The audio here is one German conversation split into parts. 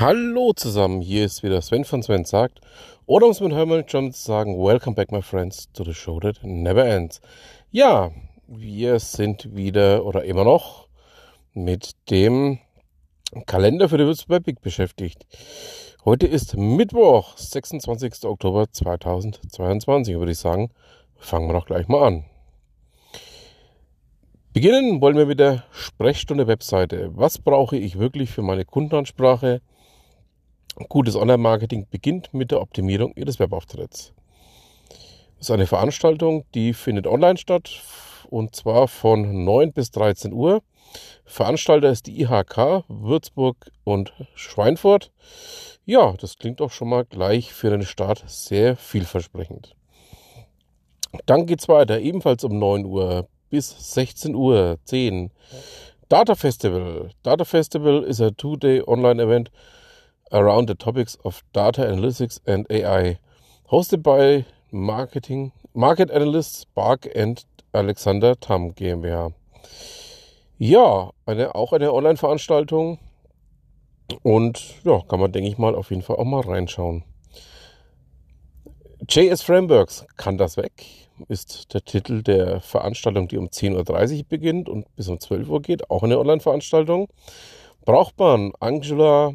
Hallo zusammen, hier ist wieder Sven von Sven sagt, oder um es mit Hermann John zu sagen, Welcome back my friends to the show that never ends. Ja, wir sind wieder oder immer noch mit dem Kalender für die Würzburg Big beschäftigt. Heute ist Mittwoch, 26. Oktober 2022, würde ich sagen, fangen wir doch gleich mal an. Beginnen wollen wir mit der Sprechstunde-Webseite. Was brauche ich wirklich für meine Kundenansprache? Gutes Online-Marketing beginnt mit der Optimierung Ihres Webauftritts. Das ist eine Veranstaltung, die findet online statt und zwar von 9 bis 13 Uhr. Veranstalter ist die IHK Würzburg und Schweinfurt. Ja, das klingt doch schon mal gleich für den Start sehr vielversprechend. Dann geht es weiter, ebenfalls um 9 Uhr bis 16 Uhr 10. Data Festival. Data Festival ist ein Two-Day Online-Event around the topics of data analytics and AI, hosted by Marketing, Market Analysts Bark and Alexander Tam GmbH. Ja, eine, auch eine Online-Veranstaltung. Und ja, kann man, denke ich mal, auf jeden Fall auch mal reinschauen. JS Frameworks kann das weg, ist der Titel der Veranstaltung, die um 10.30 Uhr beginnt und bis um 12 Uhr geht. Auch eine Online-Veranstaltung. Braucht man Angular,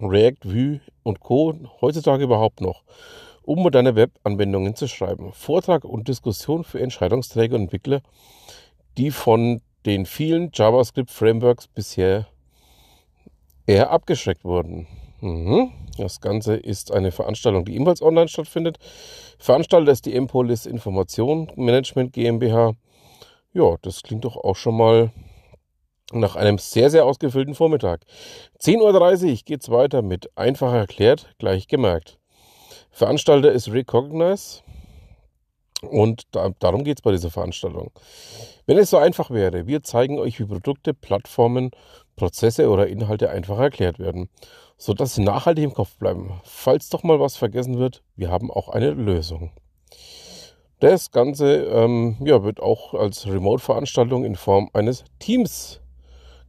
React, Vue und Co. heutzutage überhaupt noch, um moderne Web-Anwendungen zu schreiben. Vortrag und Diskussion für Entscheidungsträger und Entwickler, die von den vielen JavaScript-Frameworks bisher eher abgeschreckt wurden. Mhm. Das Ganze ist eine Veranstaltung, die ebenfalls online stattfindet. Veranstalter ist die Empolis Information Management GmbH. Ja, das klingt doch auch schon mal nach einem sehr, sehr ausgefüllten Vormittag. 10.30 Uhr geht es weiter mit einfach erklärt, gleich gemerkt. Veranstalter ist Recognize und da, darum geht es bei dieser Veranstaltung. Wenn es so einfach wäre, wir zeigen euch, wie Produkte, Plattformen, Prozesse oder Inhalte einfach erklärt werden, sodass sie nachhaltig im Kopf bleiben. Falls doch mal was vergessen wird, wir haben auch eine Lösung. Das Ganze ähm, ja, wird auch als Remote-Veranstaltung in Form eines Teams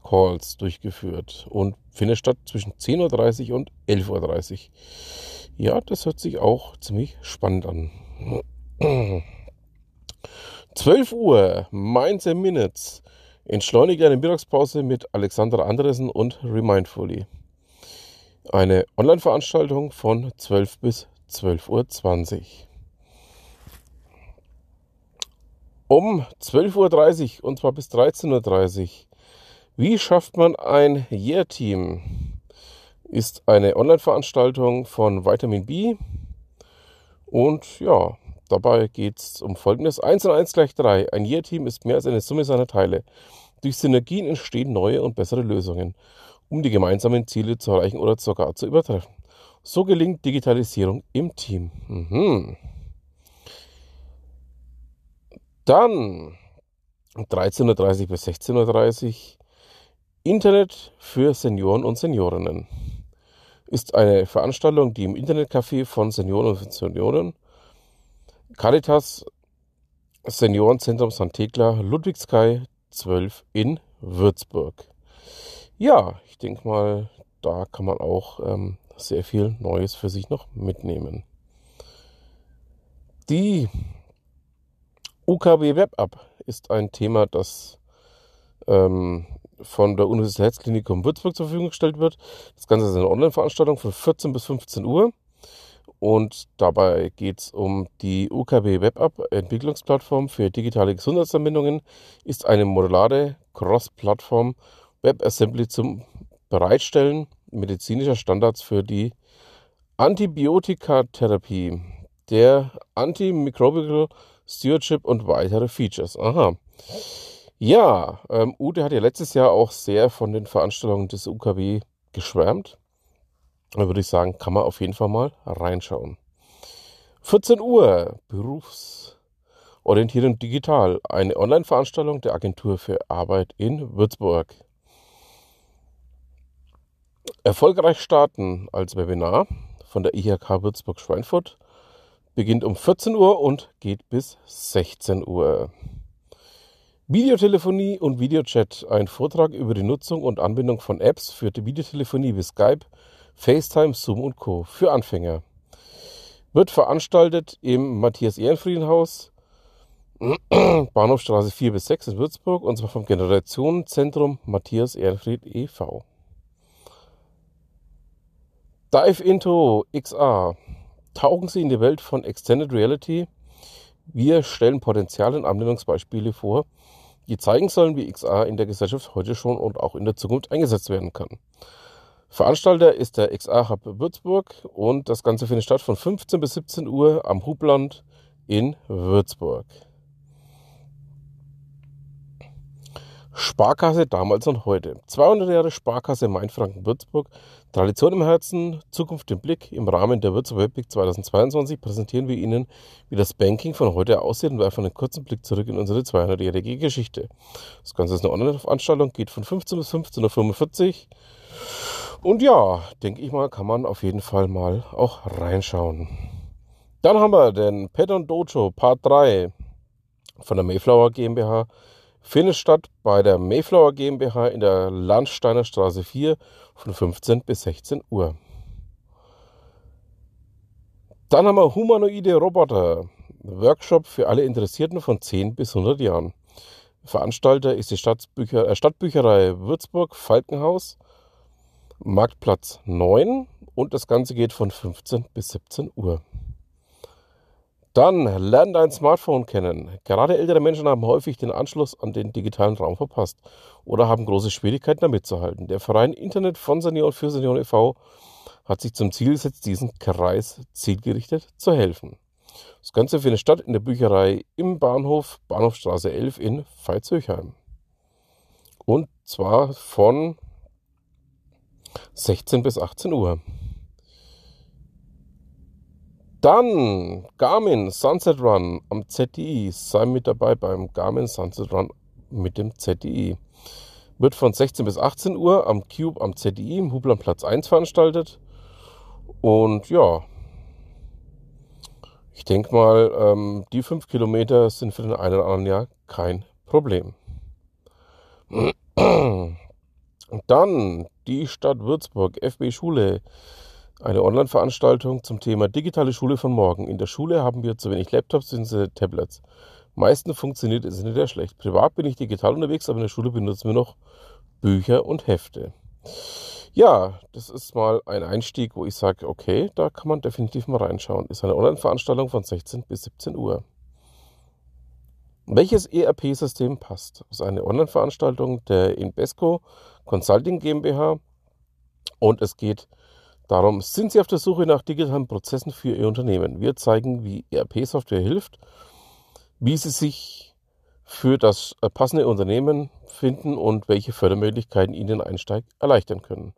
Calls durchgeführt und findet statt zwischen 10.30 Uhr und 11.30 Uhr. Ja, das hört sich auch ziemlich spannend an. 12 Uhr, Mindset Minutes. Entschleunigt eine Mittagspause mit Alexandra Andresen und Remindfully. Eine Online-Veranstaltung von 12 bis 12.20 Uhr. Um 12.30 Uhr und zwar bis 13.30 Uhr wie schafft man ein Year-Team? Ist eine Online-Veranstaltung von Vitamin B. Und ja, dabei geht es um Folgendes. 1 und 1 gleich 3. Ein Year-Team ist mehr als eine Summe seiner Teile. Durch Synergien entstehen neue und bessere Lösungen, um die gemeinsamen Ziele zu erreichen oder sogar zu übertreffen. So gelingt Digitalisierung im Team. Mhm. Dann 13.30 bis 16.30 Uhr Internet für Senioren und Seniorinnen ist eine Veranstaltung, die im Internetcafé von Senioren und Senioren Caritas Seniorenzentrum St. Thekla Ludwigskai 12 in Würzburg. Ja, ich denke mal, da kann man auch ähm, sehr viel Neues für sich noch mitnehmen. Die UKW Web App ist ein Thema, das ähm, von der Universitätsklinikum Würzburg zur Verfügung gestellt wird. Das Ganze ist eine Online-Veranstaltung von 14 bis 15 Uhr. Und dabei geht es um die UKB Web App, Entwicklungsplattform für digitale Gesundheitsanwendungen, ist eine modulare Cross-Plattform WebAssembly zum Bereitstellen medizinischer Standards für die Antibiotikatherapie, der Antimicrobial Stewardship und weitere Features. Aha. Ja, ähm, Ute hat ja letztes Jahr auch sehr von den Veranstaltungen des UKW geschwärmt. Da würde ich sagen, kann man auf jeden Fall mal reinschauen. 14 Uhr, Berufsorientierung digital, eine Online-Veranstaltung der Agentur für Arbeit in Würzburg. Erfolgreich starten als Webinar von der IHK Würzburg Schweinfurt beginnt um 14 Uhr und geht bis 16 Uhr. Videotelefonie und Videochat. Ein Vortrag über die Nutzung und Anbindung von Apps für die Videotelefonie wie Skype, FaceTime, Zoom und Co. für Anfänger. Wird veranstaltet im Matthias Ehrenfriedenhaus, Bahnhofstraße 4 bis 6 in Würzburg und zwar vom Generationenzentrum Matthias Ehrenfried e.V. Dive into XR. Tauchen Sie in die Welt von Extended Reality. Wir stellen Potenziale und Anwendungsbeispiele vor, die zeigen sollen, wie XR in der Gesellschaft heute schon und auch in der Zukunft eingesetzt werden kann. Veranstalter ist der XR Hub Würzburg und das Ganze findet statt von 15 bis 17 Uhr am Hubland in Würzburg. Sparkasse damals und heute. 200 Jahre Sparkasse Mainfranken-Würzburg. Tradition im Herzen, Zukunft im Blick. Im Rahmen der Würzburg Webweek 2022 präsentieren wir Ihnen, wie das Banking von heute aussieht und werfen einen kurzen Blick zurück in unsere 200-jährige Geschichte. Das Ganze ist eine Online-Veranstaltung, geht von 15 bis 15.45 Uhr. Und ja, denke ich mal, kann man auf jeden Fall mal auch reinschauen. Dann haben wir den Pet Dojo Part 3 von der Mayflower GmbH findet statt bei der Mayflower GmbH in der Landsteiner Straße 4 von 15 bis 16 Uhr. Dann haben wir humanoide Roboter. Workshop für alle Interessierten von 10 bis 100 Jahren. Veranstalter ist die Stadtbücher, äh, Stadtbücherei Würzburg Falkenhaus, Marktplatz 9 und das Ganze geht von 15 bis 17 Uhr. Dann lern dein Smartphone kennen. Gerade ältere Menschen haben häufig den Anschluss an den digitalen Raum verpasst oder haben große Schwierigkeiten damit zu halten. Der Verein Internet von Senioren für Senioren e.V. hat sich zum Ziel gesetzt, diesen Kreis zielgerichtet zu helfen. Das Ganze findet statt in der Bücherei im Bahnhof, Bahnhofstraße 11 in Veitshöchheim. Und zwar von 16 bis 18 Uhr. Dann Garmin Sunset Run am ZDI. Sei mit dabei beim Garmin Sunset Run mit dem ZDI. Wird von 16 bis 18 Uhr am Cube am ZDI im Hubland Platz 1 veranstaltet. Und ja, ich denke mal, ähm, die 5 Kilometer sind für den einen oder anderen Jahr kein Problem. Dann die Stadt Würzburg, FB Schule eine Online-Veranstaltung zum Thema digitale Schule von morgen. In der Schule haben wir zu wenig Laptops bzw. Tablets. Meistens funktioniert es nicht sehr schlecht. Privat bin ich digital unterwegs, aber in der Schule benutzen wir noch Bücher und Hefte. Ja, das ist mal ein Einstieg, wo ich sage, okay, da kann man definitiv mal reinschauen. Ist eine Online-Veranstaltung von 16 bis 17 Uhr. Welches ERP-System passt? Das ist eine Online-Veranstaltung der Invesco Consulting GmbH und es geht Darum sind Sie auf der Suche nach digitalen Prozessen für Ihr Unternehmen. Wir zeigen, wie ERP-Software hilft, wie Sie sich für das äh, passende Unternehmen finden und welche Fördermöglichkeiten Ihnen den Einsteig erleichtern können.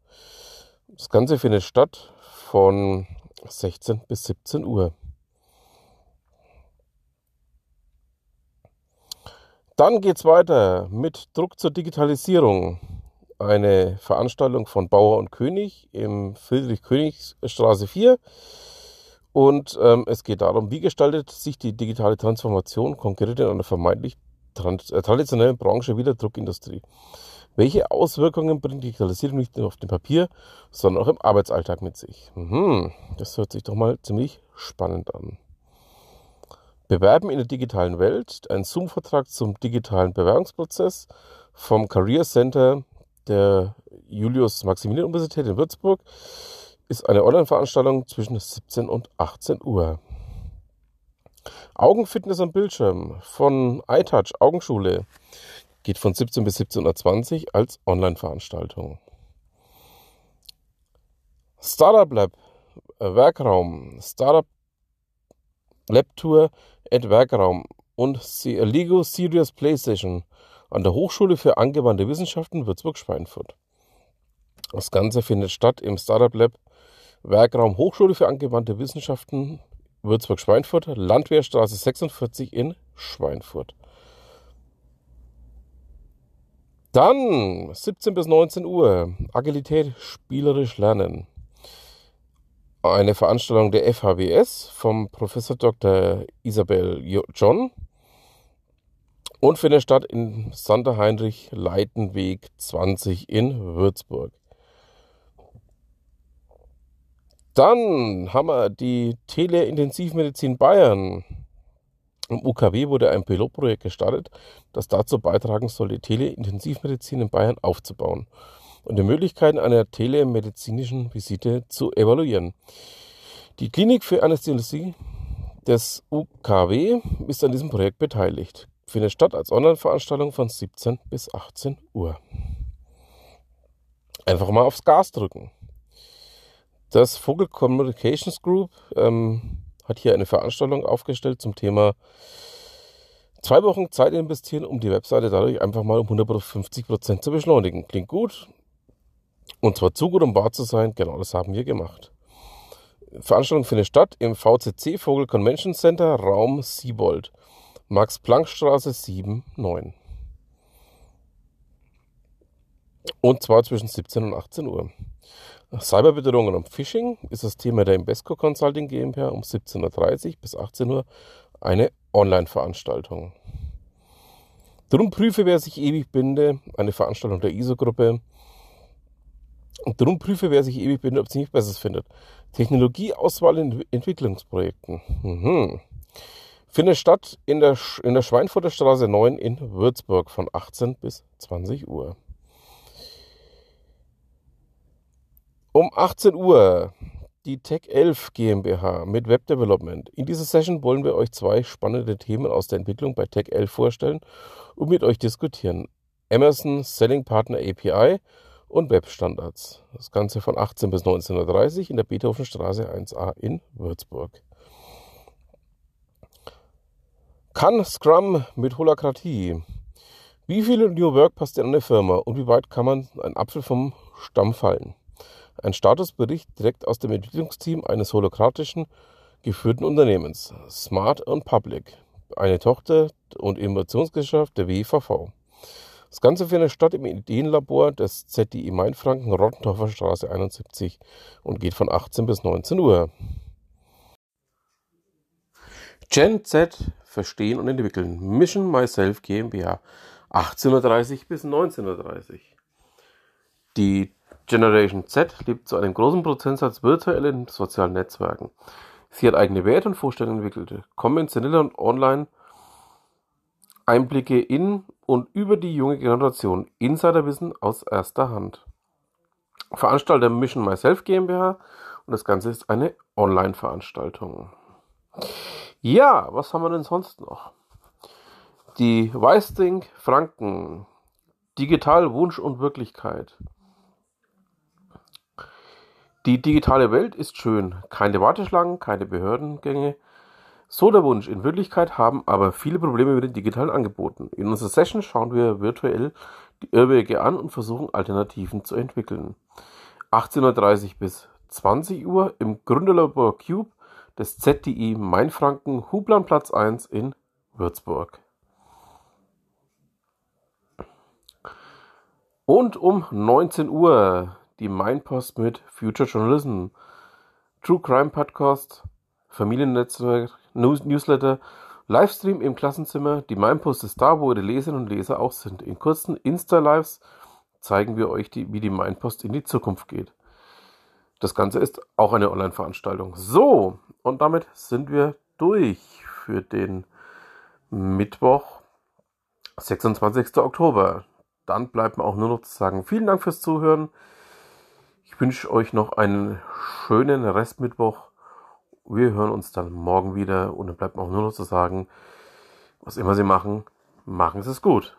Das Ganze findet statt von 16 bis 17 Uhr. Dann geht es weiter mit Druck zur Digitalisierung eine Veranstaltung von Bauer und König im Friedrich-König-Straße 4. Und ähm, es geht darum, wie gestaltet sich die digitale Transformation konkret in einer vermeintlich äh, traditionellen Branche wie der Druckindustrie. Welche Auswirkungen bringt Digitalisierung nicht nur auf dem Papier, sondern auch im Arbeitsalltag mit sich? Mhm, das hört sich doch mal ziemlich spannend an. Bewerben in der digitalen Welt, ein Zoom-Vertrag zum digitalen Bewerbungsprozess vom Career Center der Julius-Maximilian-Universität in Würzburg ist eine Online-Veranstaltung zwischen 17 und 18 Uhr. Augenfitness am Bildschirm von iTouch Augenschule geht von 17 bis 17.20 Uhr als Online-Veranstaltung. Startup Lab äh, Werkraum, Startup Lab Tour at Werkraum und Lego Serious PlayStation an der Hochschule für angewandte Wissenschaften Würzburg-Schweinfurt. Das Ganze findet statt im Startup Lab Werkraum Hochschule für angewandte Wissenschaften Würzburg-Schweinfurt, Landwehrstraße 46 in Schweinfurt. Dann 17 bis 19 Uhr Agilität spielerisch lernen. Eine Veranstaltung der FHWS vom Professor Dr. Isabel John und findet statt in Santa Heinrich Leitenweg 20 in Würzburg. Dann haben wir die Teleintensivmedizin Bayern. Im UKW wurde ein Pilotprojekt gestartet, das dazu beitragen soll, die Teleintensivmedizin in Bayern aufzubauen und die Möglichkeiten einer telemedizinischen Visite zu evaluieren. Die Klinik für Anästhesie des UKW ist an diesem Projekt beteiligt. Findet statt als Online-Veranstaltung von 17 bis 18 Uhr. Einfach mal aufs Gas drücken. Das Vogel Communications Group ähm, hat hier eine Veranstaltung aufgestellt zum Thema zwei Wochen Zeit investieren, um die Webseite dadurch einfach mal um 150 Prozent zu beschleunigen. Klingt gut. Und zwar zu gut, um wahr zu sein. Genau das haben wir gemacht. Veranstaltung findet statt im VCC Vogel Convention Center, Raum Siebold. Max-Planck-Straße 7, 9. Und zwar zwischen 17 und 18 Uhr. Cyberbedrohungen und Phishing ist das Thema der Invesco Consulting GmbH um 17.30 Uhr bis 18 Uhr eine Online-Veranstaltung. Drum prüfe, wer sich ewig binde, eine Veranstaltung der ISO-Gruppe. Drum prüfe, wer sich ewig binde, ob es nicht Besseres findet. Technologieauswahl in Entwicklungsprojekten. Mhm. Findet statt in der, in der Schweinfurter Straße 9 in Würzburg von 18 bis 20 Uhr. Um 18 Uhr die Tech 11 GmbH mit Web Development. In dieser Session wollen wir euch zwei spannende Themen aus der Entwicklung bei Tech 11 vorstellen und mit euch diskutieren. Amazon Selling Partner API und Webstandards. Das Ganze von 18 bis 19.30 Uhr in der Beethovenstraße 1a in Würzburg. Kann Scrum mit Holakratie? Wie viel New Work passt in eine Firma und wie weit kann man ein Apfel vom Stamm fallen? Ein Statusbericht direkt aus dem Entwicklungsteam eines holokratischen geführten Unternehmens, Smart und Public, eine Tochter und Innovationsgesellschaft der WVV. Das Ganze findet statt im Ideenlabor des ZDI Mainfranken, Rottendorfer Straße 71 und geht von 18 bis 19 Uhr. Gen Z Verstehen und Entwickeln. Mission Myself GmbH. 1830 bis 1930. Die Generation Z lebt zu einem großen Prozentsatz virtuell in sozialen Netzwerken. Sie hat eigene Werte und Vorstellungen entwickelt, konventionelle und online Einblicke in und über die junge Generation, Insiderwissen aus erster Hand. Veranstalter Mission Myself GmbH und das Ganze ist eine Online-Veranstaltung. Ja, was haben wir denn sonst noch? Die Weißding Franken, Digital Wunsch und Wirklichkeit. Die digitale Welt ist schön. Keine Warteschlangen, keine Behördengänge. So der Wunsch. In Wirklichkeit haben aber viele Probleme mit den digitalen Angeboten. In unserer Session schauen wir virtuell die Irrwege an und versuchen Alternativen zu entwickeln. 18.30 Uhr bis 20 Uhr im Gründerlabor Cube des ZDI Mainfranken Hublandplatz 1 in Würzburg. Und um 19 Uhr die Mainpost mit Future Journalism, True Crime Podcast, Familiennetzwerk, News Newsletter, Livestream im Klassenzimmer. Die Mainpost ist da, wo ihre Leserinnen und Leser auch sind. In kurzen Insta-Lives zeigen wir euch, die, wie die Mainpost in die Zukunft geht. Das Ganze ist auch eine Online-Veranstaltung. So, und damit sind wir durch für den Mittwoch, 26. Oktober. Dann bleibt mir auch nur noch zu sagen, vielen Dank fürs Zuhören. Ich wünsche euch noch einen schönen Restmittwoch. Wir hören uns dann morgen wieder und dann bleibt mir auch nur noch zu sagen, was immer Sie machen, machen Sie es gut.